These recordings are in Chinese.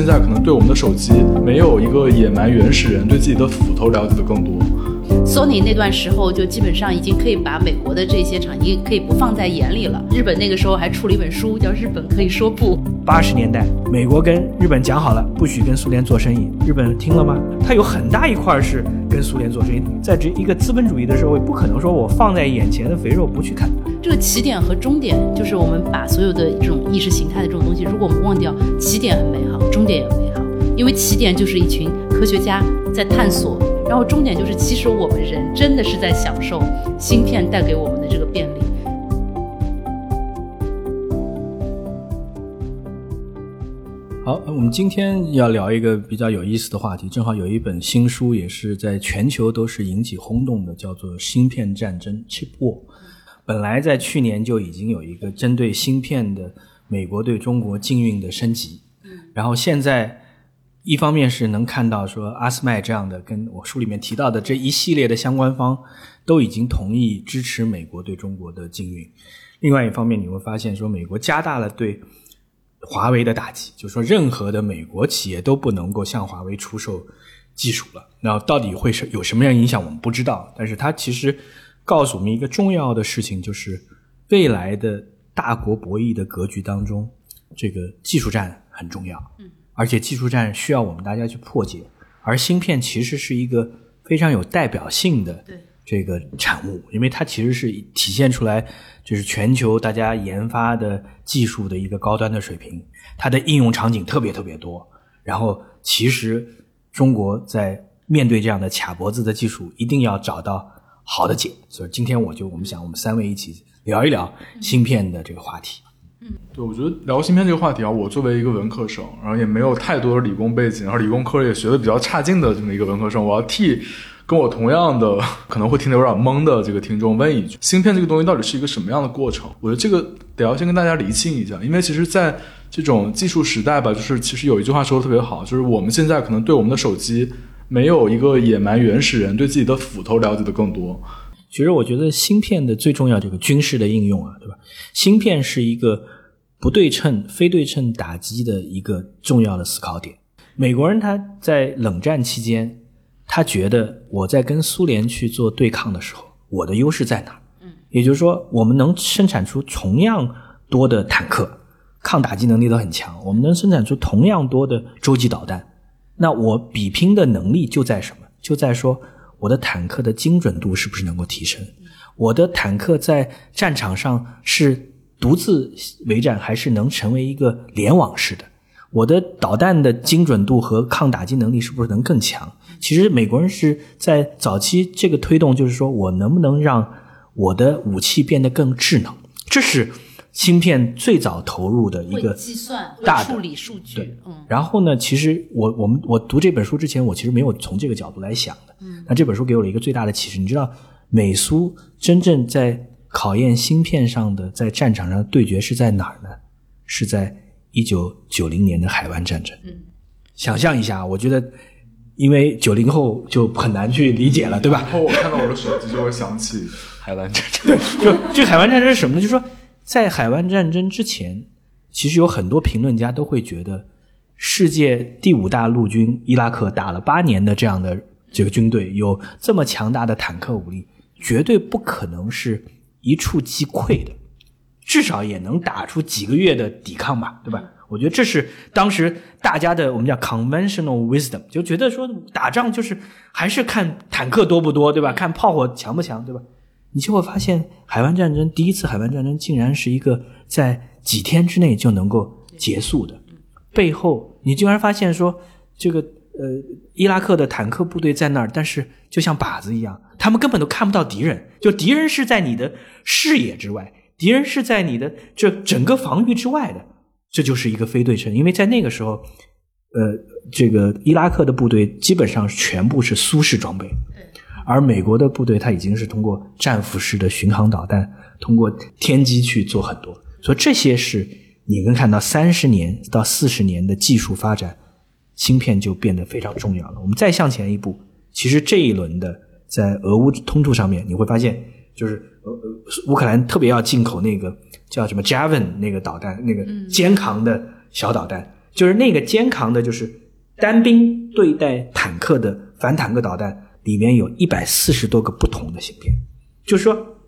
现在可能对我们的手机，没有一个野蛮原始人对自己的斧头了解的更多。Sony 那段时候就基本上已经可以把美国的这些厂已经可以不放在眼里了。日本那个时候还出了一本书，叫《日本可以说不》。八十年代，美国跟日本讲好了，不许跟苏联做生意，日本听了吗？它有很大一块是跟苏联做生意。在这一个资本主义的社会，不可能说我放在眼前的肥肉不去啃。这个起点和终点，就是我们把所有的这种意识形态的这种东西，如果我们忘掉，起点很美好，终点也美好，因为起点就是一群科学家在探索。然后终点就是，其实我们人真的是在享受芯片带给我们的这个便利。好，我们今天要聊一个比较有意思的话题，正好有一本新书也是在全球都是引起轰动的，叫做《芯片战争》（Chip War）。本来在去年就已经有一个针对芯片的美国对中国禁运的升级，然后现在。一方面是能看到说阿斯麦这样的，跟我书里面提到的这一系列的相关方都已经同意支持美国对中国的禁运。另外一方面，你会发现说美国加大了对华为的打击，就说任何的美国企业都不能够向华为出售技术了。那到底会是有什么样影响，我们不知道。但是它其实告诉我们一个重要的事情，就是未来的大国博弈的格局当中，这个技术战很重要。嗯。而且技术战需要我们大家去破解，而芯片其实是一个非常有代表性的这个产物，因为它其实是体现出来就是全球大家研发的技术的一个高端的水平，它的应用场景特别特别多。然后，其实中国在面对这样的卡脖子的技术，一定要找到好的解。所以今天我就我们想，我们三位一起聊一聊芯片的这个话题。嗯，对，我觉得聊芯片这个话题啊，我作为一个文科生，然后也没有太多的理工背景，然后理工科也学的比较差劲的这么一个文科生，我要替跟我同样的可能会听得有点懵的这个听众问一句：芯片这个东西到底是一个什么样的过程？我觉得这个得要先跟大家厘清一下，因为其实在这种技术时代吧，就是其实有一句话说的特别好，就是我们现在可能对我们的手机，没有一个野蛮原始人对自己的斧头了解的更多。其实我觉得芯片的最重要这个军事的应用啊，对吧？芯片是一个不对称、非对称打击的一个重要的思考点。美国人他在冷战期间，他觉得我在跟苏联去做对抗的时候，我的优势在哪？嗯，也就是说，我们能生产出同样多的坦克，抗打击能力都很强。我们能生产出同样多的洲际导弹，那我比拼的能力就在什么？就在说。我的坦克的精准度是不是能够提升？我的坦克在战场上是独自为战，还是能成为一个联网式的？我的导弹的精准度和抗打击能力是不是能更强？其实美国人是在早期这个推动，就是说我能不能让我的武器变得更智能？这是。芯片最早投入的一个计算、大处理数据。对，嗯。然后呢，其实我我们我读这本书之前，我其实没有从这个角度来想的。嗯。那这本书给我了一个最大的启示。你知道，美苏真正在考验芯片上的在战场上对决是在哪儿呢？是在一九九零年的海湾战争。嗯。想象一下，我觉得，因为九零后就很难去理解了，对吧？然后我看到我的手机就会想起海湾战争。对，就这海湾战争是什么呢？就是说。在海湾战争之前，其实有很多评论家都会觉得，世界第五大陆军伊拉克打了八年的这样的这个军队，有这么强大的坦克武力，绝对不可能是一触即溃的，至少也能打出几个月的抵抗吧，对吧？我觉得这是当时大家的我们叫 conventional wisdom，就觉得说打仗就是还是看坦克多不多，对吧？看炮火强不强，对吧？你就会发现，海湾战争第一次海湾战争竟然是一个在几天之内就能够结束的。背后，你竟然发现说，这个呃，伊拉克的坦克部队在那儿，但是就像靶子一样，他们根本都看不到敌人，就敌人是在你的视野之外，敌人是在你的这整个防御之外的。这就是一个非对称，因为在那个时候，呃，这个伊拉克的部队基本上全部是苏式装备。而美国的部队，它已经是通过战斧式的巡航导弹，通过天机去做很多，所以这些是你能看到三十年到四十年的技术发展，芯片就变得非常重要了。我们再向前一步，其实这一轮的在俄乌冲突上面，你会发现，就是呃呃乌克兰特别要进口那个叫什么 Javelin 那个导弹，那个肩扛的小导弹，就是那个肩扛的，就是单兵对待坦克的反坦克导弹，里面有一百四十多个不同的芯片，就是说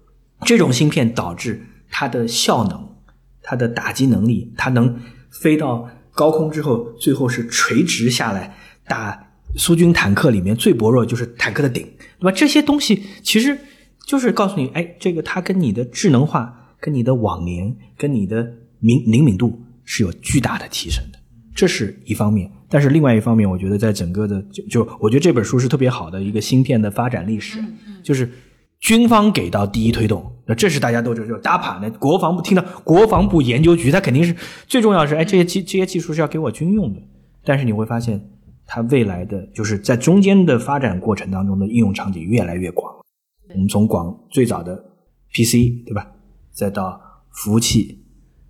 这种芯片导致它的效能、它的打击能力，它能飞到高空之后，最后是垂直下来打苏军坦克里面最薄弱就是坦克的顶，对吧？这些东西其实就是告诉你，哎，这个它跟你的智能化、跟你的网联、跟你的敏灵敏度是有巨大的提升的，这是一方面。但是另外一方面，我觉得在整个的就就我觉得这本书是特别好的一个芯片的发展历史，就是军方给到第一推动，那这是大家都知道，就是 DAPA 那国防部听到国防部研究局，他肯定是最重要的是，哎，这些技这些技术是要给我军用的。但是你会发现，它未来的就是在中间的发展过程当中的应用场景越来越广。我们从广最早的 PC 对吧，再到服务器，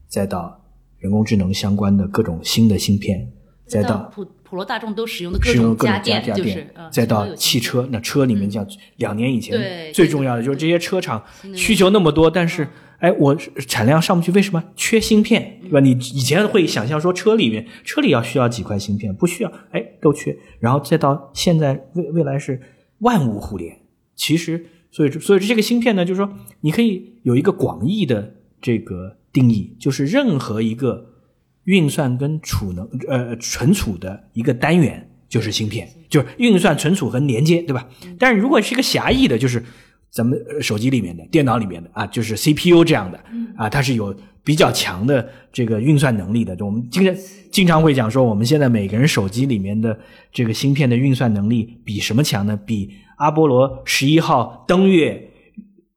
再到人工智能相关的各种新的芯片，再到普普罗大众都使用的各种家电，就是呃再到汽车，那车里面像两年以前对最重要的就是这些车厂需求那么多，但是哎，我产量上不去，为什么？缺芯片，对吧？你以前会想象说车里面车里要需要几块芯片，不需要，哎，都缺。然后再到现在未未来是万物互联，其实所以所以这个芯片呢，就是说你可以有一个广义的这个定义，就是任何一个运算跟储能呃存储的一个单元就是芯片，就是运算、存储和连接，对吧？但是如果是一个狭义的，就是咱们手机里面的、电脑里面的啊，就是 CPU 这样的啊，它是有比较强的这个运算能力的。就我们经常经常会讲说，我们现在每个人手机里面的这个芯片的运算能力比什么强呢？比阿波罗十一号登月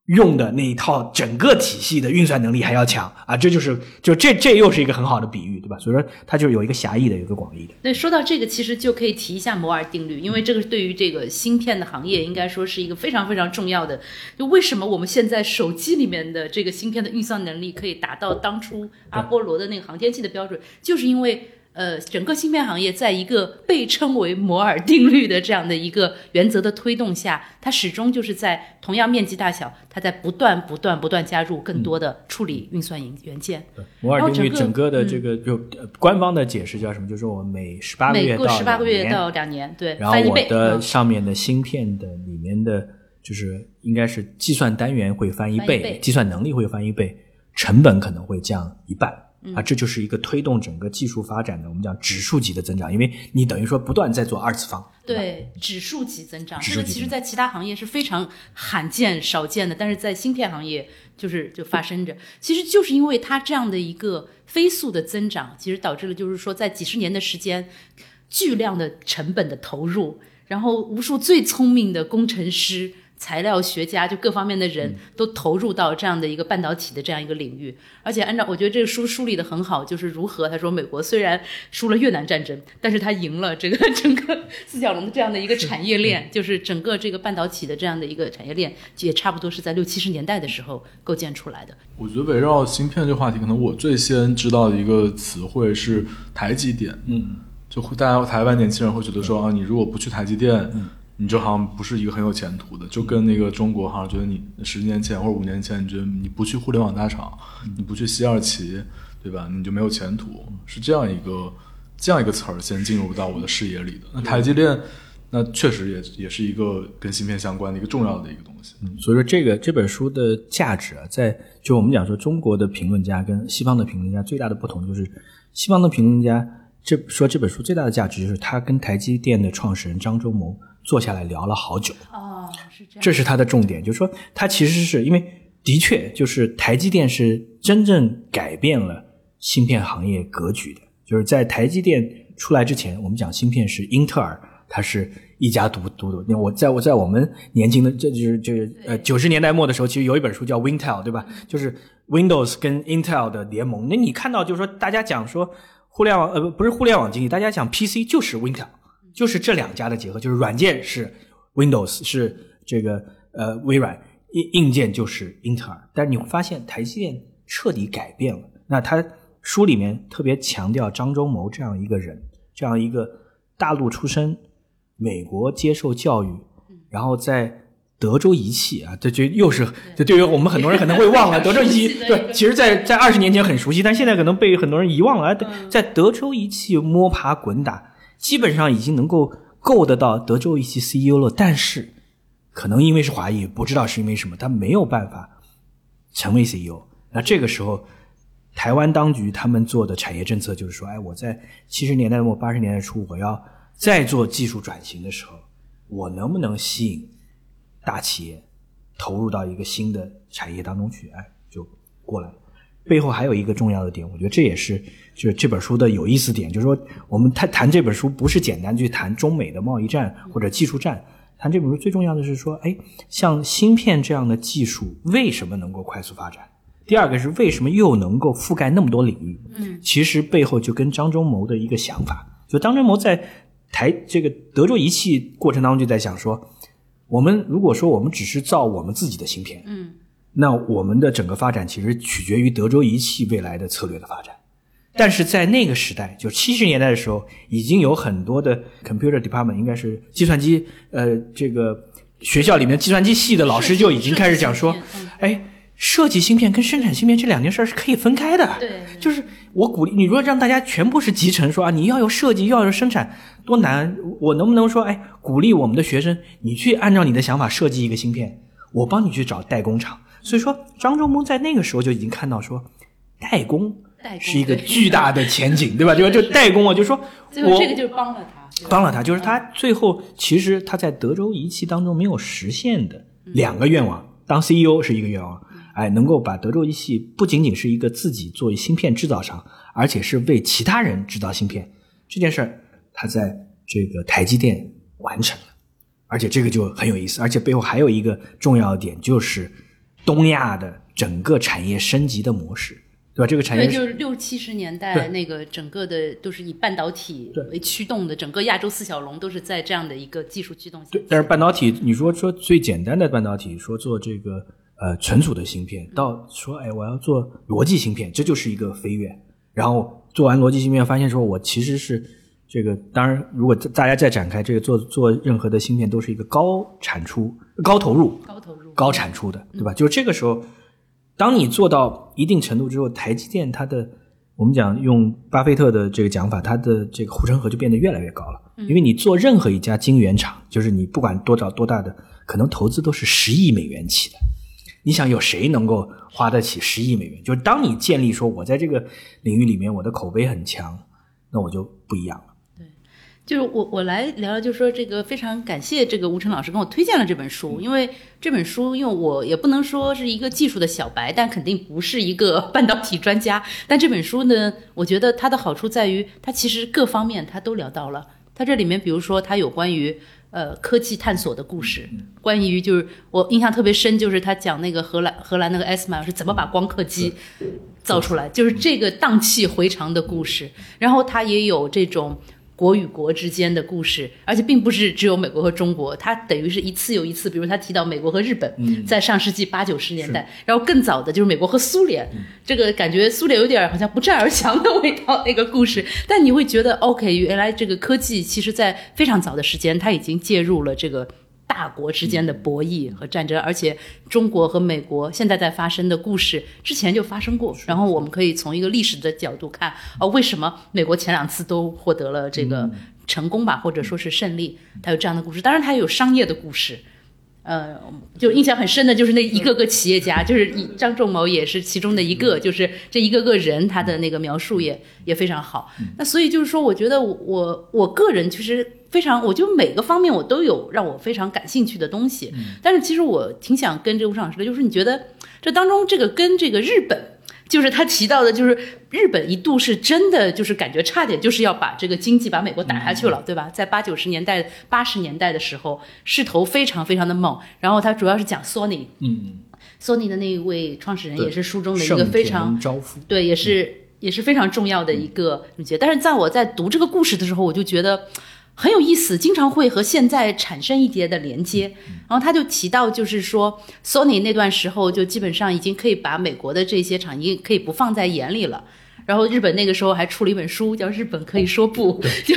用的那一套整个体系的运算能力还要强啊！这就是就这这又是一个很好的比喻，对吧？所以说它就是有一个狭义的，有一个广义的。那，说到这个，其实就可以提一下摩尔定律，因为这个对于这个芯片的行业，应该说是一个非常非常重要的。就为什么我们现在手机里面的这个芯片的运算能力可以达到当初阿波罗的那个航天器的标准，就是因为。呃，整个芯片行业在一个被称为摩尔定律的这样的一个原则的推动下，它始终就是在同样面积大小，它在不断、不断、不断加入更多的处理运算元元件。摩尔定律整整个的嗯这个就呃官方的解释叫什么？就是我每十八个月到过十八个月到两年，对，然后翻一倍。我的嗯上面的芯片的里面的，就是应该是计算单元会翻一倍计算能力会翻一倍，成本可能会降一半。嗯啊，这就是一个推动整个技术发展的，我们讲指数级的增长，因为你等于说不断在做二次方。对，指数级增长，这个其实在其他行业是非常罕见少见的，但是在芯片行业就是就发生着。其实就是因为它这样的一个飞速的增长，其实导致了就是说在几十年的时间，巨量的成本的投入，然后无数最聪明的工程师。材料学家就各方面的人都投入到这样的一个半导体的这样一个领域，而且按照我觉得这个书梳理的很好，就是如何他说美国虽然输了越南战争，但是他赢了这个整个四小龙的这样的一个产业链，就是整个这个半导体的这样的一个产业链，也差不多是在六七十年代的时候构建出来的。我觉得围绕芯片这个话题，可能我最先知道的一个词汇是台积电。嗯，就会大家台湾年轻人会觉得说啊，你如果不去台积电，你就好像不是一个很有前途的，就跟那个中国好像觉得你十年前或者五年前，你觉得你不去互联网大厂，你不去西二旗，对吧？你就没有前途，是这样一个这样一个词儿先进入到我的视野里的。那台积电，那确实也也是一个跟芯片相关的一个重要的一个东西。所以说这个这本书的价值啊，在就我们讲说中国的评论家跟西方的评论家最大的不同就是，西方的评论家这说这本书最大的价值就是他跟台积电的创始人张忠谋坐下来聊了好久。哦，是这样。这是它的重点，就是说它其实是因为的确就是台积电是真正改变了芯片行业格局的，就是在台积电出来之前，我们讲芯片是英特尔，它是一家独独独。那我在我在我们年轻的这就是就是呃九十年代末的时候，其实有一本书叫 Wintel，对吧？就是 Windows 跟 Intel 的联盟。那你看到就是说大家讲说互联网呃不不是互联网经济，大家讲 PC 就是 Wintel。就是这两家的结合，就是软件是 Windows 是这个呃微软，硬硬件就是英特尔。但是你会发现台积电彻底改变了。那他书里面特别强调张忠谋这样一个人，这样一个大陆出身，美国接受教育，然后在德州仪器啊，这就又是这对于我们很多人可能会忘了，德州仪器对，其实在在二十年前很熟悉，但现在可能被很多人遗忘了。在德州仪器摸爬滚打，基本上已经能够够得到德州仪器 CEO 了，但是可能因为是华裔，不知道是因为什么，他没有办法成为 CEO。那这个时候，台湾当局他们做的产业政策就是说，哎，我在七十年代末八十年代初，我要再做技术转型的时候，我能不能吸引？大企业投入到一个新的产业当中去，哎，就过来了。背后还有一个重要的点，我觉得这也是就是这本书的有意思点，就是说我们谈谈这本书不是简单去谈中美的贸易战或者技术战，谈这本书最重要的是说，哎，像芯片这样的技术为什么能够快速发展？第二个是为什么又能够覆盖那么多领域？嗯，其实背后就跟张忠谋的一个想法，就张忠谋在台这个德州仪器过程当中就在想说。我们如果说我们只是造我们自己的芯片，嗯，那我们的整个发展其实取决于德州仪器未来的策略的发展。但是在那个时代，就七十年代的时候，已经有很多的 computer department，应该是计算机，呃，这个学校里面计算机系的老师就已经开始讲说，哎。设计芯片跟生产芯片这两件事是可以分开的。对，就是我鼓励你，如果让大家全部是集成，说啊，你要有设计，要有生产，多难！我能不能说，哎，鼓励我们的学生，你去按照你的想法设计一个芯片，我帮你去找代工厂。所以说，张忠谋在那个时候就已经看到说，代工是一个巨大的前景，对吧？就就代工啊，就说，我这个就帮了他，帮了他，就是他最后其实他在德州仪器当中没有实现的两个愿望，当 CEO 是一个愿望。哎，能够把德州仪器不仅仅是一个自己作为芯片制造商，而且是为其他人制造芯片这件事儿，他在这个台积电完成了，而且这个就很有意思，而且背后还有一个重要的点，就是东亚的整个产业升级的模式，对吧？这个产业就是六七十年代那个整个的都是以半导体为驱动的，整个亚洲四小龙都是在这样的一个技术驱动下。对，但是半导体，你说说最简单的半导体，说做这个。呃，存储的芯片到说，哎，我要做逻辑芯片，这就是一个飞跃。然后做完逻辑芯片，发现说我其实是这个。当然，如果大家再展开这个做做任何的芯片，都是一个高产出、高投入、高投入、高产出的，对吧？就是这个时候，当你做到一定程度之后，台积电它的，我们讲用巴菲特的这个讲法，它的这个护城河就变得越来越高了。因为你做任何一家晶圆厂，就是你不管多少多大的，可能投资都是十亿美元起的。你想有谁能够花得起十亿美元？就是当你建立说，我在这个领域里面我的口碑很强，那我就不一样就是我我来聊聊，就是说这个非常感谢这个吴晨老师跟我推荐了这本书，因为这本书，因为我也不能说是一个技术的小白，但肯定不是一个 半导体专家。但这本书呢，我觉得它的好处在于，它其实各方面它都聊到了。它这里面，比如说它有关于。呃，科技探索的故事，关于就是我印象特别深，就是他讲那个荷兰荷兰那个 S M 是怎么把光刻机造出来，就是这个荡气回肠的故事。然后他也有这种。国与国之间的故事，而且并不是只有美国和中国，它等于是一次又一次。比如他提到美国和日本，在上世纪八九十年代，然后更早的就是美国和苏联，这个感觉苏联有点好像不战而降的味道那个故事。但你会觉得，OK，原来这个科技其实在非常早的时间，它已经介入了这个。大国之间的博弈和战争，而且中国和美国现在在发生的故事之前就发生过。然后我们可以从一个历史的角度看，哦，为什么美国前两次都获得了这个成功吧，或者说是胜利？它有这样的故事，当然它也有商业的故事。呃，就印象很深的就是那一个个企业家，就是张仲谋也是其中的一个，就是这一个个人他的那个描述也也非常好。那所以就是说，我觉得我我个人其实。非常，我就每个方面我都有让我非常感兴趣的东西，但是其实我挺想跟这个吴老师的，就是你觉得这当中这个跟这个日本，就是他提到的，就是日本一度是真的就是感觉差点就是要把这个经济把美国打下去了，对吧？在八九十年代、八十年代的时候，势头非常非常的猛。然后他主要是讲索尼，嗯，索尼的那一位创始人也是书中的一个非常对，也是也是非常重要的一个主角。但是在我在读这个故事的时候，我就觉得。很有意思，经常会和现在产生一些的连接。然后他就提到，就是说，Sony 那段时候就基本上已经可以把美国的这些厂已经可以不放在眼里了。然后日本那个时候还出了一本书，叫《日本可以说不》，就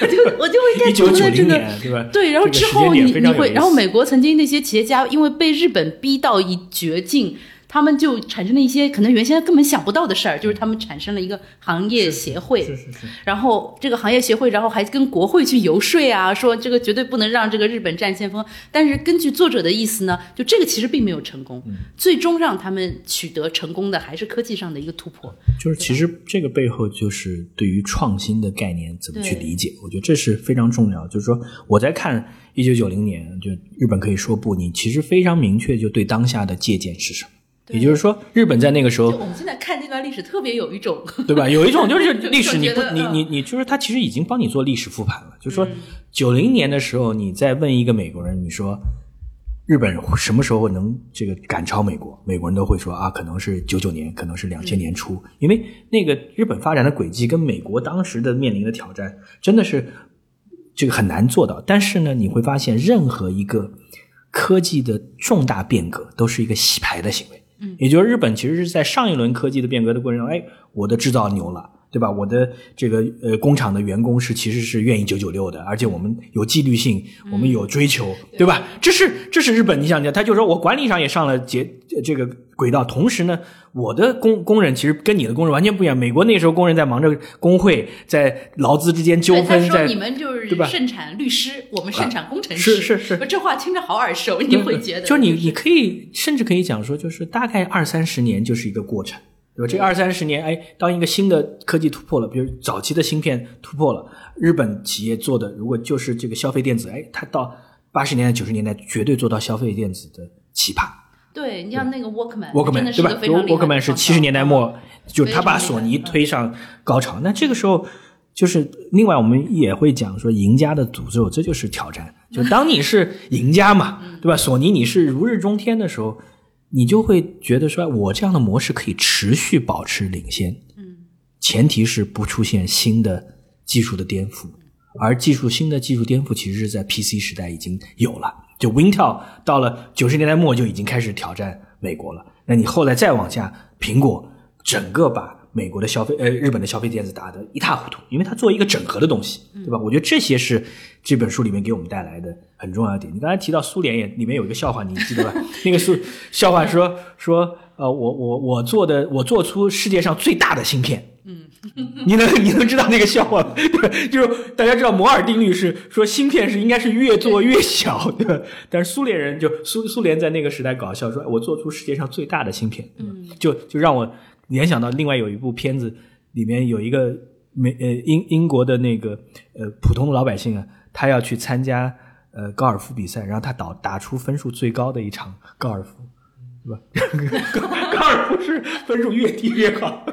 我就我就会 一九九零在读的这个对然后之后你你会，然后美国曾经那些企业家因为被日本逼到一绝境，他们就产生了一些可能原先根本想不到的事儿，就是他们产生了一个行业协会，是是是，然后这个行业协会，然后还跟国会去游说啊，说这个绝对不能让这个日本占先锋。但是根据作者的意思呢，就这个其实并没有成功，最终让他们取得成功的还是科技上的一个突破。就是其实这个背后就是对于创新的概念怎么去理解，我觉得这是非常重要。就是说我在看一九九零年，就日本可以说不，你其实非常明确就对当下的借鉴是什么。也就是说，日本在那个时候我们现在看这段历史，特别有一种 对吧？有一种就是 历史，你不你你你，就是他其实已经帮你做历史复盘了。就是说，九零年的时候，你再问一个美国人，你说日本什么时候能这个赶超美国？美国人都会说啊，可能是九九年，可能是两千年初，因为那个日本发展的轨迹跟美国当时的面临的挑战真的是这个很难做到。但是呢，你会发现任何一个科技的重大变革都是一个洗牌的行为。嗯，也就是日本其实是在上一轮科技的变革的过程中，哎，我的制造牛了。对吧？我的这个呃工厂的员工是其实是愿意九九六的，而且我们有纪律性，我们有追求，对吧？这是这是日本，你想想，他就说我管理上也上了节呃这个轨道，同时呢，我的工工人其实跟你的工人完全不一样。美国那时候工人在忙着工会，在劳资之间纠纷，在说你们就是对吧盛产律师，我们盛产工程师。是是是这话听着好耳熟，你会觉得就是你你可以甚至可以讲说，就是大概二三十年就是一个过程，对吧？这二三十年，哎，当一个新的科技突破了，比如早期的芯片突破了，日本企业做的如果就是这个消费电子，哎，它到八十年代九十年代绝对做到消费电子的奇葩。对你像那个 Walkman，Walkman 是对吧？Walkman 是七十年代末，就他把索尼嗯推上高潮。那这个时候，就是另外我们也会讲说，赢家的诅咒，这就是挑战。就当你是赢家嘛，嗯对吧？索尼你是如日中天的时候，你就会觉得说，我这样的模式可以持续保持领先。嗯，前提是不出现新的技术的颠覆，而技术新的技术颠覆其实是在 PC 时代已经有了。就 Wintel 到了九十年代末就已经开始挑战美国了。那你后来再往下，苹果整个把美国的消费呃日本的消费电子打得一塌糊涂，因为它做一个整合的东西，对吧？我觉得这些是这本书里面给我们带来的很重要的点。你刚才提到苏联也里面有一个笑话，你记得吧？那个苏笑话说说呃我我我做的我做出世界上最大的芯片。你能你能知道那个笑话吗？对，就是大家知道摩尔定律是说芯片是应该是越做越小，对吧？但是苏联人就苏苏联在那个时代搞笑说，我做出世界上最大的芯片，嗯，就就让我联想到另外有一部片子，里面有一个美呃英英国的那个呃普通的老百姓啊，他要去参加呃高尔夫比赛，然后他打打出分数最高的一场高尔夫。对吧？高高尔夫是分数越低越好，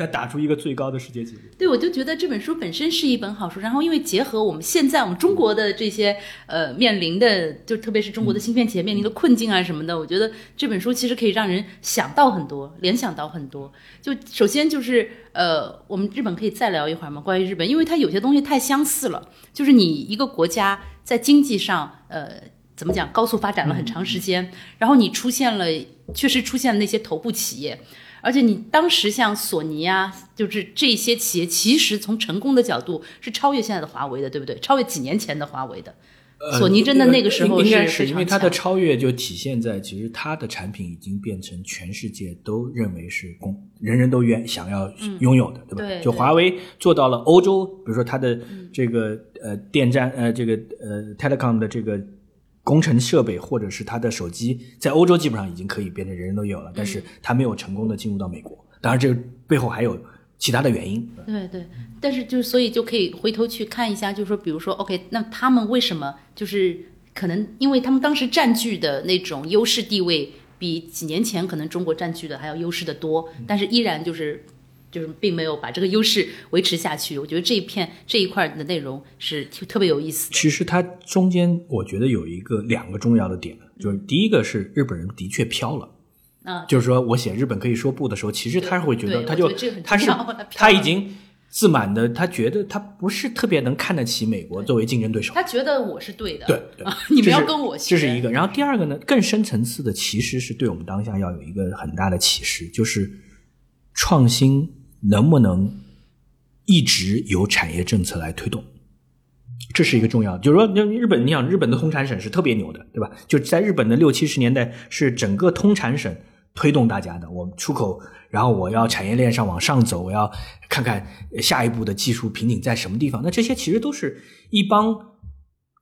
对对他打出一个最高的世界纪录。对，我就觉得这本书本身是一本好书，然后因为结合我们现在我们中国的这些呃面临的，就特别是中国的芯片企业面临的困境啊什么的，我觉得这本书其实可以让人想到很多，联想到很多。就首先就是呃，我们日本可以再聊一会儿吗？关于日本，因为它有些东西太相似了，就是你一个国家在经济上呃。怎么讲？高速发展了很长时间，然后你出现了，确实出现了那些头部企业，而且你当时像索尼啊，就是这些企业，其实从成功的角度是超越现在的华为的，对不对？超越几年前的华为的。索尼真的那个时候呃应该是因为它的超越就体现在，其实它的产品已经变成全世界都认为是公，人人都愿想要拥有的，对吧？就华为做到了欧洲，比如说它的这个、呃电站呃这个呃 telecom 的这个。工程设备或者是他的手机，在欧洲基本上已经可以变成人人都有了，但是他没有成功的进入到美国。当然，这个背后还有其他的原因。对对，但是就是所以就可以回头去看一下，就是说，比如说，OK，那他们为什么就是可能因为他们当时占据的那种优势地位，比几年前可能中国占据的还要优势的多，但是依然就是就是并没有把这个优势维持下去。我觉得这一片这一块的内容是特特别有意思的。其实它中间我觉得有一个两个重要的点，就是第一个是日本人的确飘了。啊，就是说我写日本可以说不的时候，其实他会觉得，他就他是他已经自满的，他觉得他不是特别能看得起美国作为竞争对手。他觉得我是对的，对对啊，你们要跟我学，这是一个。然后第二个呢，更深层次的，其实是对我们当下要有一个很大的启示，就是创新能不能一直有产业政策来推动？这是一个重要，就是说，那日本，你想，日本的通产省是特别牛的，对吧？就在日本的六七十年代，是整个通产省推动大家的。我们出口，然后我要产业链上往上走，我要看看下一步的技术瓶颈在什么地方。那这些其实都是一帮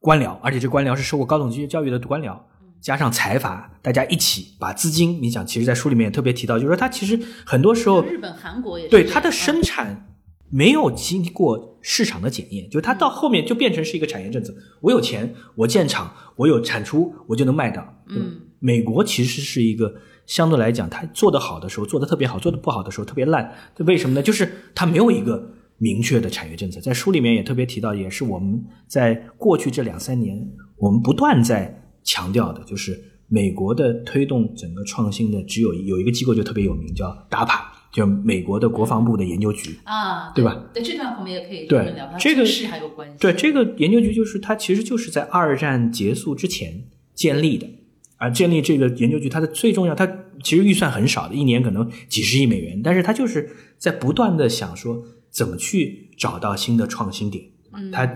官僚，而且这官僚是受过高等教育的官僚，加上财阀，大家一起把资金，你想，其实，在书里面也特别提到，就是说，它其实很多时候，日本、韩国也是对它的生产没有经过市场的检验，就它到后面就变成是一个产业政策。我有钱，我建厂，我有产出，我就能卖到。嗯，美国其实是一个相对来讲，它做得好的时候做得特别好，做得不好的时候特别烂。这为什么呢？就是它没有一个明确的产业政策。在书里面也特别提到，也是我们在过去这两三年，我们不断在强调的，就是美国的推动整个创新的，只有有一个机构就特别有名，叫 DARPA，就美国的国防部的研究局。啊，对吧？对，这段我们也可以对聊，这个是还有关系。对，这个研究局就是它其实就是在二战结束之前建立的，啊，建立这个研究局，它的最重要，它其实预算很少的，一年可能几十亿美元，但是它就是在不断的想说怎么去找到新的创新点。嗯它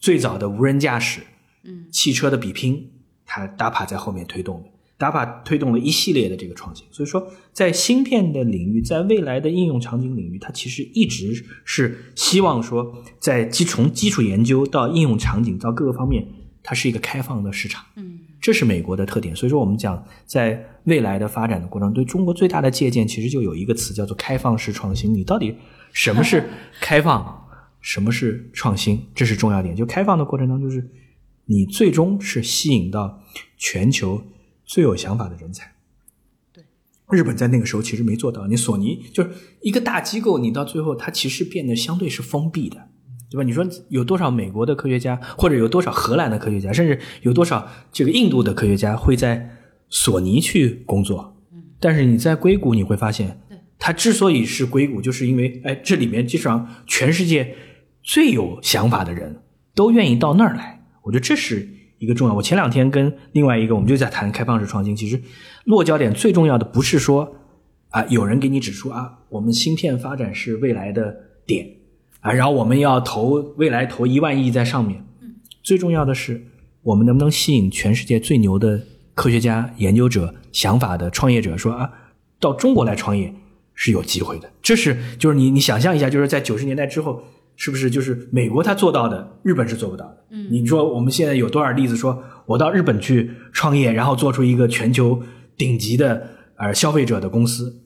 最早的无人驾驶，嗯，汽车的比拼，它 DARPA 在后面推动的。DARPA 推动了一系列的这个创新，所以说在芯片的领域，在未来的应用场景领域，它其实一直是希望说，在基从基础研究到应用场景到各个方面，它是一个开放的市场。嗯，这是美国的特点。所以说，我们讲在未来的发展的过程中，对中国最大的借鉴，其实就有一个词叫做开放式创新。你到底什么是开放，什么是创新？这是重要点。就开放的过程当中，就是你最终是吸引到全球最有想法的人才。对，日本在那个时候其实没做到。你索尼就是一个大机构，你到最后它其实变得相对是封闭的。对吧？你说有多少美国的科学家，或者有多少荷兰的科学家，甚至有多少这个印度的科学家会在索尼去工作？但是你在硅谷你会发现对，它之所以是硅谷，就是因为哎，这里面基本上全世界最有想法的人都愿意到那儿来。我觉得这是一个重要。我前两天跟另外一个，我们就在谈开放式创新。其实落脚点最重要的不是说啊，有人给你指出啊，我们芯片发展是未来的点啊，然后我们要投未来投一万亿在上面。最重要的是，我们能不能吸引全世界最牛的科学家、研究者、想法的创业者说啊，到中国来创业是有机会的。这是就是你你想象一下，就是在九十年代之后，是不是就是美国他做到的，日本是做不到的？嗯，你说我们现在有多少例子说，我到日本去创业，然后做出一个全球顶级的呃消费者的公司，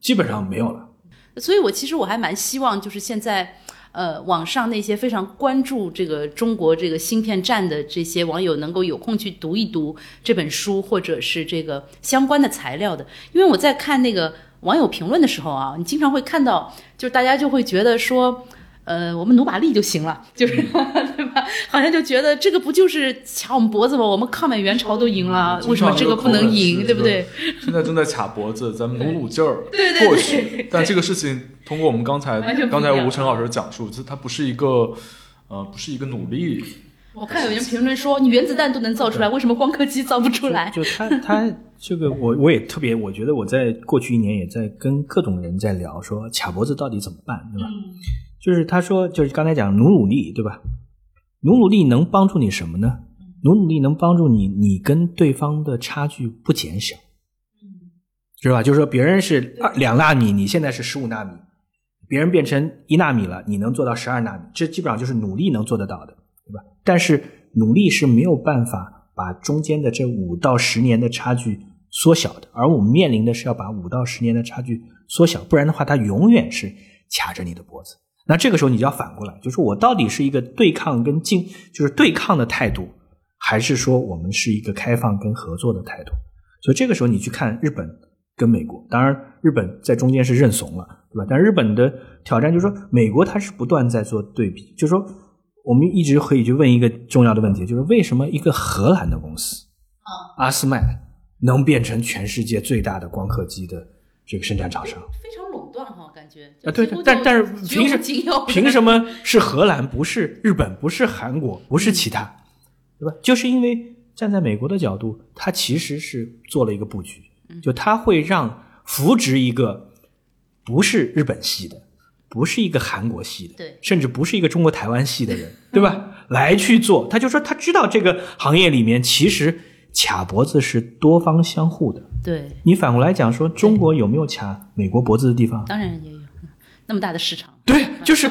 基本上没有了。所以我其实我还蛮希望，就是现在，呃，网上那些非常关注这个中国这个芯片战的这些网友，能够有空去读一读这本书，或者是这个相关的材料的。因为我在看那个网友评论的时候啊，你经常会看到，就是大家就会觉得说。呃，我们努把力就行了，就是对吧？好像就觉得这个不就是卡我们脖子吗？我们抗美援朝都赢了，为什么这个不能赢？对不对？？现在正在卡脖子，咱们努努劲儿，对对对或许。但这个事情通过我们刚才刚才吴晨老师讲述，这它不是一个呃，不是一个努力，我看有人评论说，你原子弹都能造出来，为什么光刻机造不出来？就他他这个我我也特别，我觉得我在过去一年也在跟各种人在聊，说卡脖子到底怎么办，对吧？就是他说，就是刚才讲努努力，对吧？努努力能帮助你什么呢？努努力能帮助你，你跟对方的差距不减小，是吧？就是说别人是二两纳米，你现在是十五纳米，别人变成一纳米了，你能做到十二纳米，这基本上就是努力能做得到的，对吧？但是努力是没有办法把中间的这五到十年的差距缩小的，而我们面临的是要把五到十年的差距缩小，不然的话，它永远是卡着你的脖子。那这个时候你就要反过来，就是我到底是一个对抗跟竞，就是对抗的态度，还是说我们是一个开放跟合作的态度？所以这个时候你去看日本跟美国，当然日本在中间是认怂了，对吧？但日本的挑战就是说，美国它是不断在做对比，就是说我们一直可以去问一个重要的问题，就是为什么一个荷兰的公司阿斯麦能变成全世界最大的光刻机的这个生产厂商？非常垄断哈，感觉啊，对对，但但是 凭什凭什么是荷兰，不是日本，不是韩国，不是其他，对吧？就是因为站在美国的角度，它其实是做了一个布局，就它会让扶植一个不是日本系的，不是一个韩国系的，对甚至不是一个中国台湾系的人，对吧？来去做，他就说他知道这个行业里面其实卡脖子是多方相互的。对，你反过来讲说，中国有没有卡美国脖子的地方？当然也有 那么大的市场。对，就是，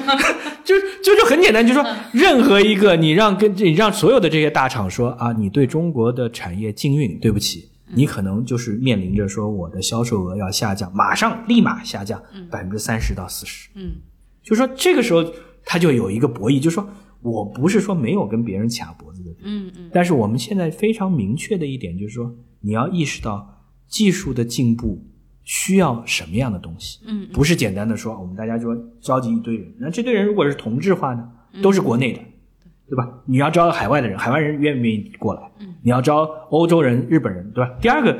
就就就很简单，就说任何一个你让跟你让所有的这些大厂说啊，你对中国的产业禁运，对不起，你可能就是面临着说我的销售额要下降，马上立马下降百分之三十到四十。嗯，就说这个时候他就有一个博弈，就说我不是说没有跟别人卡脖子的地方，嗯嗯，但是我们现在非常明确的一点就是说，你要意识到技术的进步需要什么样的东西，嗯，不是简单的说我们大家说召集一堆人，那这堆人如果是同质化呢，都是国内的，对吧？你要招海外的人，海外人愿不愿意过来？你要招欧洲人、日本人，对吧？第二个，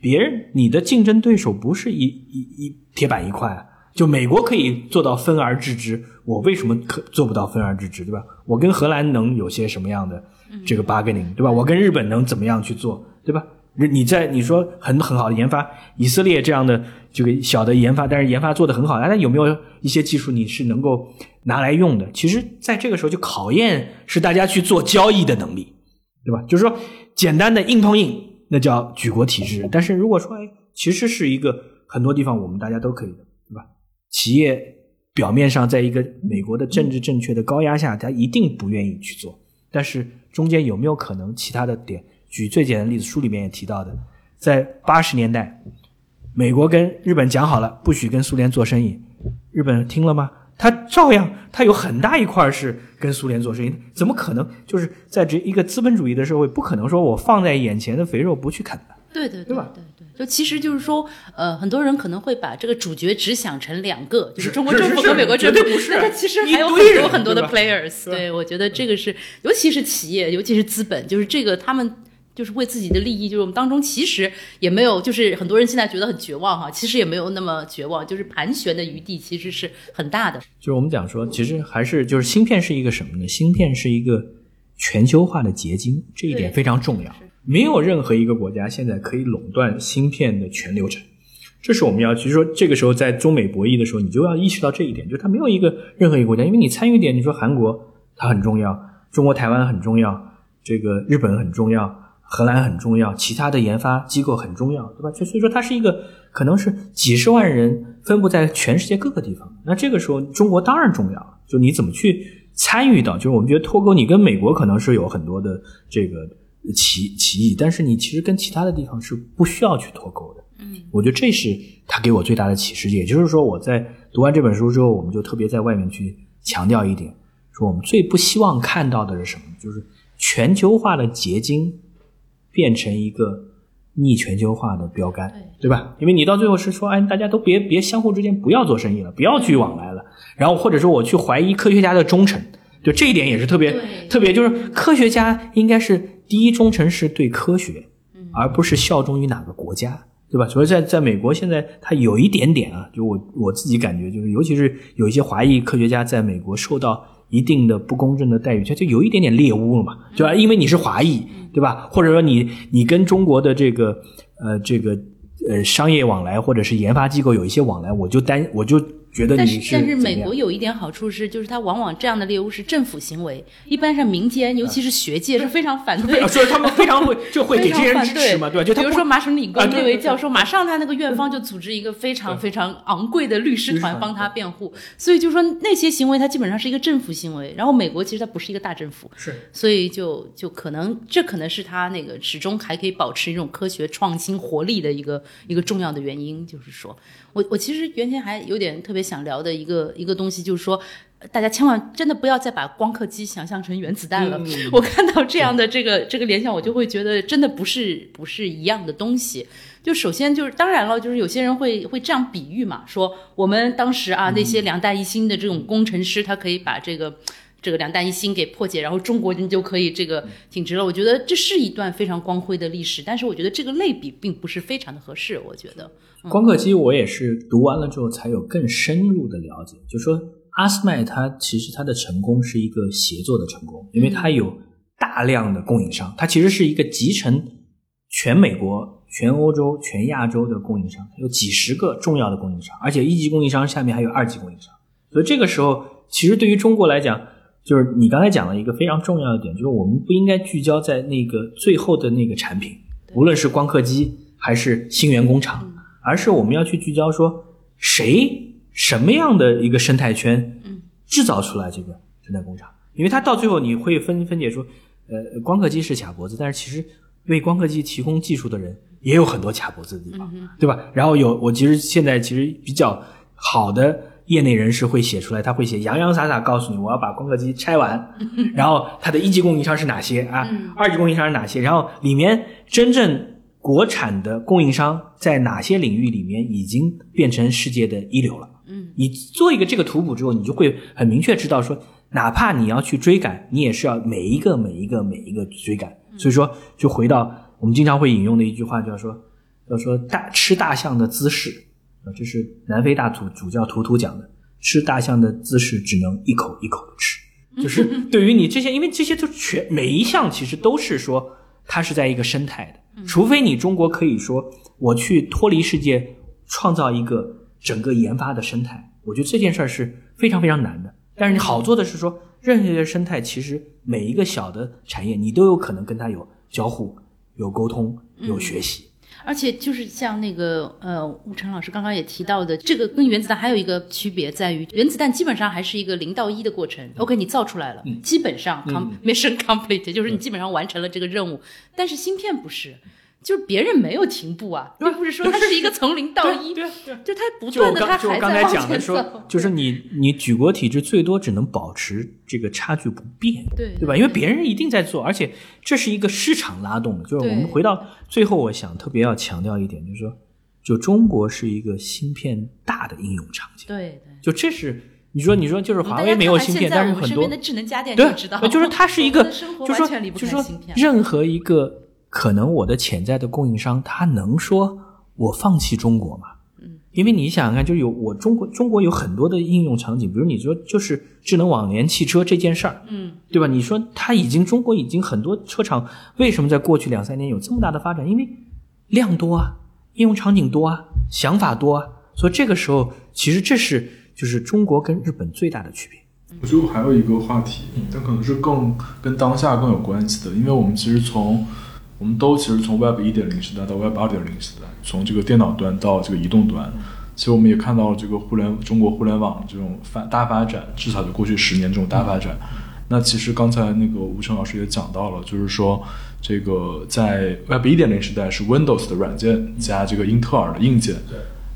别人你的竞争对手不是一一一铁板一块啊。就美国可以做到分而治之，我为什么可做不到分而治之，对吧？我跟荷兰能有些什么样的这个 bargaining，对吧？我跟日本能怎么样去做，对吧？你在你说很很好的研发，以色列这样的这个小的研发，但是研发做得很好，那有没有一些技术你是能够拿来用的？其实，在这个时候就考验是大家去做交易的能力，对吧？就是说，简单的硬碰硬，那叫举国体制。但是如果说，哎，其实是一个很多地方我们大家都可以的，对吧？企业表面上在一个美国的政治正确的高压下，他一定不愿意去做，但是中间有没有可能其他的点？举最简单的例子，书里面也提到的，在八十年代，美国跟日本讲好了，不许跟苏联做生意，日本听了吗？他照样，他有很大一块是跟苏联做生意，怎么可能？就是在这一个资本主义的社会，不可能说我放在眼前的肥肉不去啃的。对对对吧对对，就其实就是说，呃，很多人可能会把这个主角只想成两个，就是是中国政府和美国政府，对不是其实还有很多很多的 players。对，我觉得这个是，尤其是企业，尤其是资本，就是这个他们。就是为自己的利益，就是我们当中其实也没有，就是很多人现在觉得很绝望哈，其实也没有那么绝望，就是盘旋的余地其实是很大的。就是我们讲说，其实还是就是芯片是一个什么呢？芯片是一个全球化的结晶，这一点非常重要。没有任何一个国家现在可以垄断芯片的全流程，这是我们要。其实说这个时候在中美博弈的时候，你就要意识到这一点，就是它没有一个任何一个国家，因为你参与点，你说韩国它很重要，中国台湾很重要，这个日本很重要。荷兰很重要，其他的研发机构很重要，对吧？就所以说，它是一个可能是几十万人分布在全世界各个地方。那这个时候，中国当然重要，就你怎么去参与到？就是我们觉得脱钩，你跟美国可能是有很多的这个歧歧义，但是你其实跟其他的地方是不需要去脱钩的。嗯，我觉得这是他给我最大的启示。也就是说，我在读完这本书之后，我们就特别在外面去强调一点，说我们最不希望看到的是什么？就是全球化的结晶。变成一个逆全球化的标杆，对吧？因为你到最后是说，哎，大家都别别相互之间不要做生意了，不要去往来了，然后或者说我去怀疑科学家的忠诚，就这一点也是特别特别，就是科学家应该是第一忠诚是对科学，而不是效忠于哪个国家，对吧？所以在在美国现在，它有一点点啊，就我我自己感觉，就是尤其是有一些华裔科学家在美国受到一定的不公正的待遇，他就有一点点猎物了嘛，对吧？因为你是华裔，对吧？或者说你你跟中国的这个呃这个呃商业往来或者是研发机构有一些往来，我就担我就觉得但你是但是美国有一点好处是，就是它往往这样的猎物是政府行为，一般上民间，尤其是学界是非常反对。所以他们非常会 就会给非常这些人反对支持嘛，对吧？就比如说麻省理工那位教授，马上他那个院方就组织一个非常非常昂贵的律师团团帮他辩护，所以就说那些行为，它基本上是一个政府行为。然后美国其实它不是一个大政府，是所以就就可能这可能是他那个始终还可以保持一种科学创新活力的一个一个重要的原因，就是说我我其实原先还有点特别想聊的一个一个东西，就是说。大家千万真的不要再把光刻机想象成原子弹了。我看到这样的这个这个联想，我就会觉得真的不是不是一样的东西。就首先就是当然了，就是有些人会会这样比喻嘛，说我们当时啊那些两弹一星的这种工程师，他可以把这个。这个两弹一星给破解，然后中国人就可以这个挺直了。我觉得这是一段非常光辉的历史，但是我觉得这个类比并不是非常的合适。我觉得，光刻机我也是读完了之后才有更深入的了解，就说阿斯麦它其实它的成功是一个协作的成功，因为它有大量的供应商，它其实是一个集成全美国、全欧洲、全亚洲的供应商，有几十个重要的供应商，而且一级供应商下面还有二级供应商。所以这个时候，其实对于中国来讲，就是你刚才讲了一个非常重要的点，就是我们不应该聚焦在那个最后的那个产品，无论是光刻机还是星源工厂，而是我们要去聚焦说谁什么样的一个生态圈，制造出来这个生态工厂，因为它到最后你会分分解说，呃，光刻机是卡脖子，但是其实为光刻机提供技术的人也有很多卡脖子的地方，对吧？然后有我其实现在其实比较好的业内人士会写出来，他会写洋洋洒洒告诉你我要把光刻机拆完，然后它的一级供应商是哪些啊？二级供应商是哪些？然后里面真正国产的供应商在哪些领域里面已经变成世界的一流了？嗯，你做一个这个图谱之后，你就会很明确知道说，哪怕你要去追赶，你也是要每一个每一个每一个追赶。所以说，就回到我们经常会引用的一句话，叫说，叫说大吃大象的姿势啊，这是南非大主主教图图讲的，吃大象的姿势只能一口一口的吃，就是对于你这些，因为这些都全每一项其实都是说它是在一个生态的，除非你中国可以说我去脱离世界，创造一个整个研发的生态，我觉得这件事儿是非常非常难的。但是你好做的是说，任何一个生态，其实每一个小的产业，你都有可能跟它有交互、有沟通、有学习。而且就是像那个呃，吴晨老师刚刚也提到的，这个跟原子弹还有一个区别在于，原子弹基本上还是一个零到一的过程。OK，你造出来了，基本上 com mission complete，就是你基本上完成了这个任务。但是芯片不是。就是别人没有停步啊，并不是说它是一个从零到一，对就它不断的，它还刚才在讲的说，就是你你举国体制最多只能保持这个差距不变，对对吧？因为别人一定在做，而且这是一个市场拉动的。就是我们回到最后，我想特别要强调一点，就是说，就中国是一个芯片大的应用场景，对对，就这是你说你说就是华为没有芯片，但是很多的智能家电对，知道，就是它是一个，就是说就是说任何一个。可能我的潜在的供应商，他能说我放弃中国吗？嗯，因为你想想看，就有我中国中国有很多的应用场景，比如你说就是智能网联汽车这件事儿，嗯，对吧？你说它已经中国已经很多车厂为什么在过去两三年有这么大的发展？因为量多啊，应用场景多啊，想法多啊，所以这个时候其实这是就是中国跟日本最大的区别。我觉得还有一个话题，但可能是更跟当下更有关系的，因为我们其实从我们都其实从 Web 一点零时代到 Web 二点零时代，从这个电脑端到这个移动端，其实我们也看到了这个互联中国互联网这种发大发展，至少就过去十年这种大发展。那其实刚才那个吴成老师也讲到了，就是说这个在 Web 一点零时代是 Windows 的软件加这个英特尔的硬件，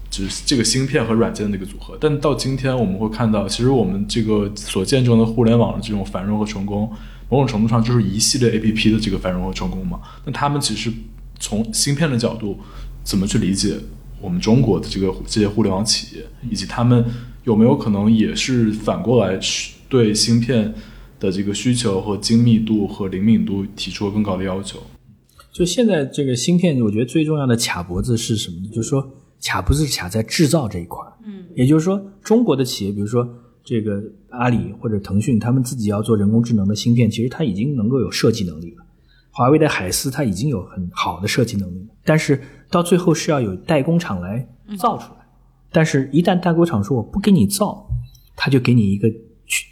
就是这个芯片和软件的一个组合。但到今天我们会看到，其实我们这个所见证的互联网的这种繁荣和成功。某种程度上就是一系列 A P P 的这个繁荣和成功嘛？那他们其实从芯片的角度，怎么去理解我们中国的这个这些互联网企业，以及他们有没有可能也是反过来对芯片的这个需求和精密度和灵敏度提出了更高的要求？就现在这个芯片，我觉得最重要的卡脖子是什么呢？就是说卡脖子卡在制造这一块嗯，也就是说中国的企业，比如说。这个阿里或者腾讯，他们自己要做人工智能的芯片，其实它已经能够有设计能力了。华为的海思，它已经有很好的设计能力了，但是到最后是要有代工厂来造出来。但是，一旦代工厂说我不给你造，他就给你一个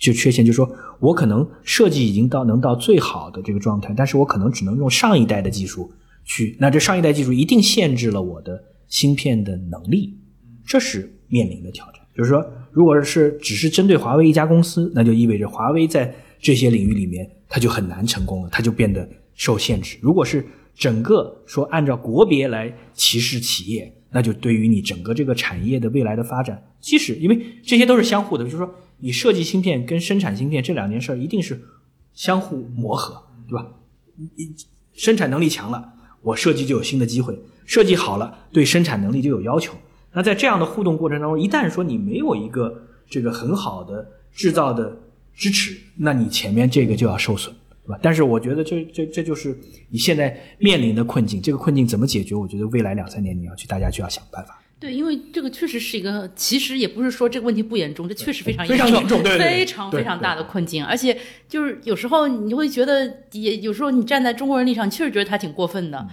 就缺陷，就是说我可能设计已经到能到最好的这个状态，但是我可能只能用上一代的技术去，那这上一代技术一定限制了我的芯片的能力，这是面临的挑战。就是说，如果是只是针对华为一家公司，那就意味着华为在这些领域里面，它就很难成功了，它就变得受限制。如果是整个说按照国别来歧视企业，那就对于你整个这个产业的未来的发展，即使因为这些都是相互的，就是说你设计芯片跟生产芯片这两件事儿一定是相互磨合，对吧？你生产能力强了，我设计就有新的机会；设计好了，对生产能力就有要求。那在这样的互动过程当中，一旦说你没有一个这个很好的制造的支持，那你前面这个就要受损，对吧？但是我觉得这这这就是你现在面临的困境。这个困境怎么解决？我觉得未来两三年你要去，大家就要想办法。对，因为这个确实是一个，其实也不是说这个问题不严重，这确实非常 非常严重，非常非常大的困境。而且就是有时候你会觉得，也有时候你站在中国人立场，确实觉得他挺过分的。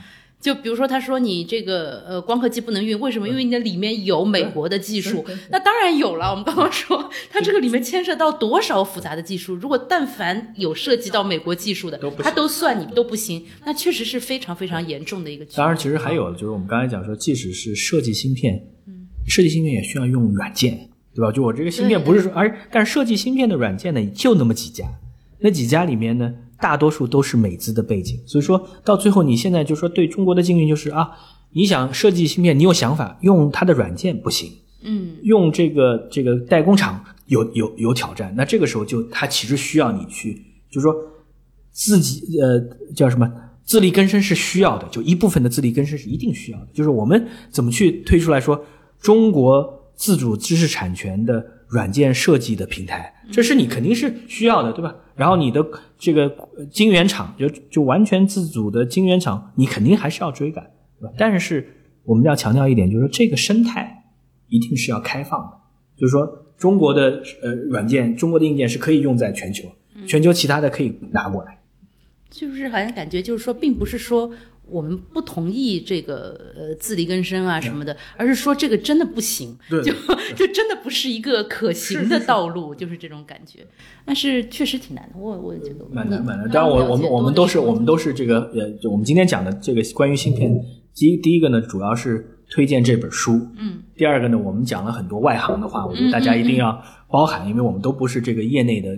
就比如说，他说你这个呃光刻机不能运，为什么？因为你的里面有美国的技术。那当然有了。我们刚刚说，它这个里面牵涉到多少复杂的技术？如果但凡有涉及到美国技术的，它都算你都不行。那确实是非常非常严重的一个。当然，其实还有就是我们刚才讲说，即使是设计芯片，嗯，设计芯片也需要用软件，对吧？就我这个芯片不是说，而但是设计芯片的软件呢，就那么几家，那几家里面呢？大多数都是美资的背景，所以说到最后，你现在就说对中国的境遇就是啊，你想设计芯片，你有想法，用它的软件不行，嗯，用这个这个代工厂有有有挑战，那这个时候就它其实需要你去，就是说自己呃叫什么？自力更生是需要的，就一部分的自力更生是一定需要的，就是我们怎么去推出来说中国自主知识产权的。软件设计的平台，这是你肯定是需要的，对吧？然后你的这个晶圆厂，就就完全自主的晶圆厂，你肯定还是要追赶，对吧？但是我们要强调一点，就是说这个生态一定是要开放的，就是说中国的呃软件、中国的硬件是可以用在全球，全球其他的可以拿过来。就是好像感觉就是说，并不是说。我们不同意这个呃自力更生啊什么的，而是说这个真的不行，就 就真的不是一个可行的道路，就是这种感觉。但是确实挺难的，我我觉得蛮难蛮难。当然，我我们我们都是我们都是这个呃，就我们今天讲的这个关于芯片，第第一个呢，主要是推荐这本书，嗯。第二个呢，我们讲了很多外行的话，我觉得大家一定要包含，因为我们都不是这个业内的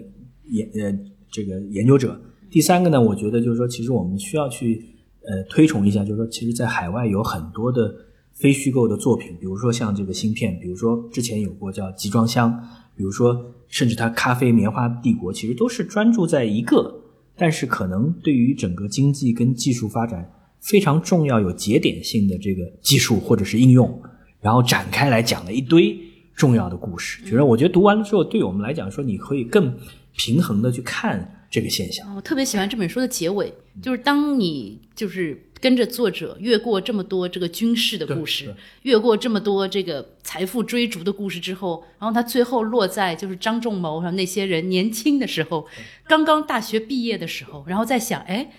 研呃这个研究者。第三个呢，我觉得就是说，其实我们需要去。呃，推崇一下，就是说，其实，在海外有很多的非虚构的作品，比如说像这个芯片，比如说之前有过叫集装箱，比如说甚至它咖啡棉花帝国，其实都是专注在一个，但是可能对于整个经济跟技术发展非常重要、有节点性的这个技术或者是应用，然后展开来讲了一堆重要的故事。觉得我觉得读完了之后，对我们来讲说，你可以更平衡的去看。这个现象，我特别喜欢这本书的结尾，就是当你就是跟着作者越过这么多这个军事的故事，越过这么多这个财富追逐的故事之后，然后他最后落在就是张仲谋和那些人年轻的时候，刚刚大学毕业的时候，然后在想，哎，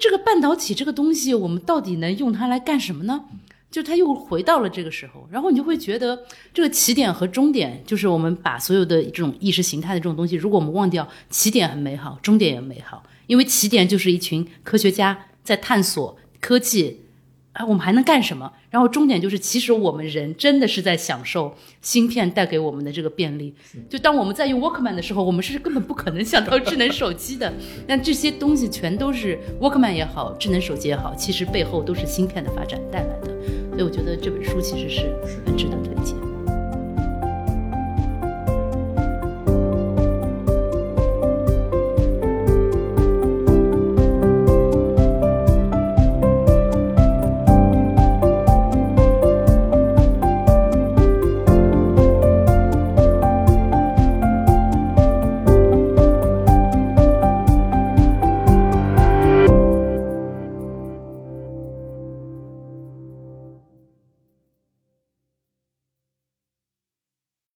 这个半导体这个东西，我们到底能用它来干什么呢？就他又回到了这个时候，然后你就会觉得这个起点和终点，就是我们把所有的这种意识形态的这种东西，如果我们忘掉起点很美好，终点也美好，因为起点就是一群科学家在探索科技，啊，我们还能干什么？然后终点就是，其实我们人真的是在享受芯片带给我们的这个便利。就当我们在用 Walkman 的时候，我们是根本不可能想到智能手机的。但这些东西全都是 Walkman 也好，智能手机也好，其实背后都是芯片的发展带来的。所以我觉得这本书其实是很值得推荐。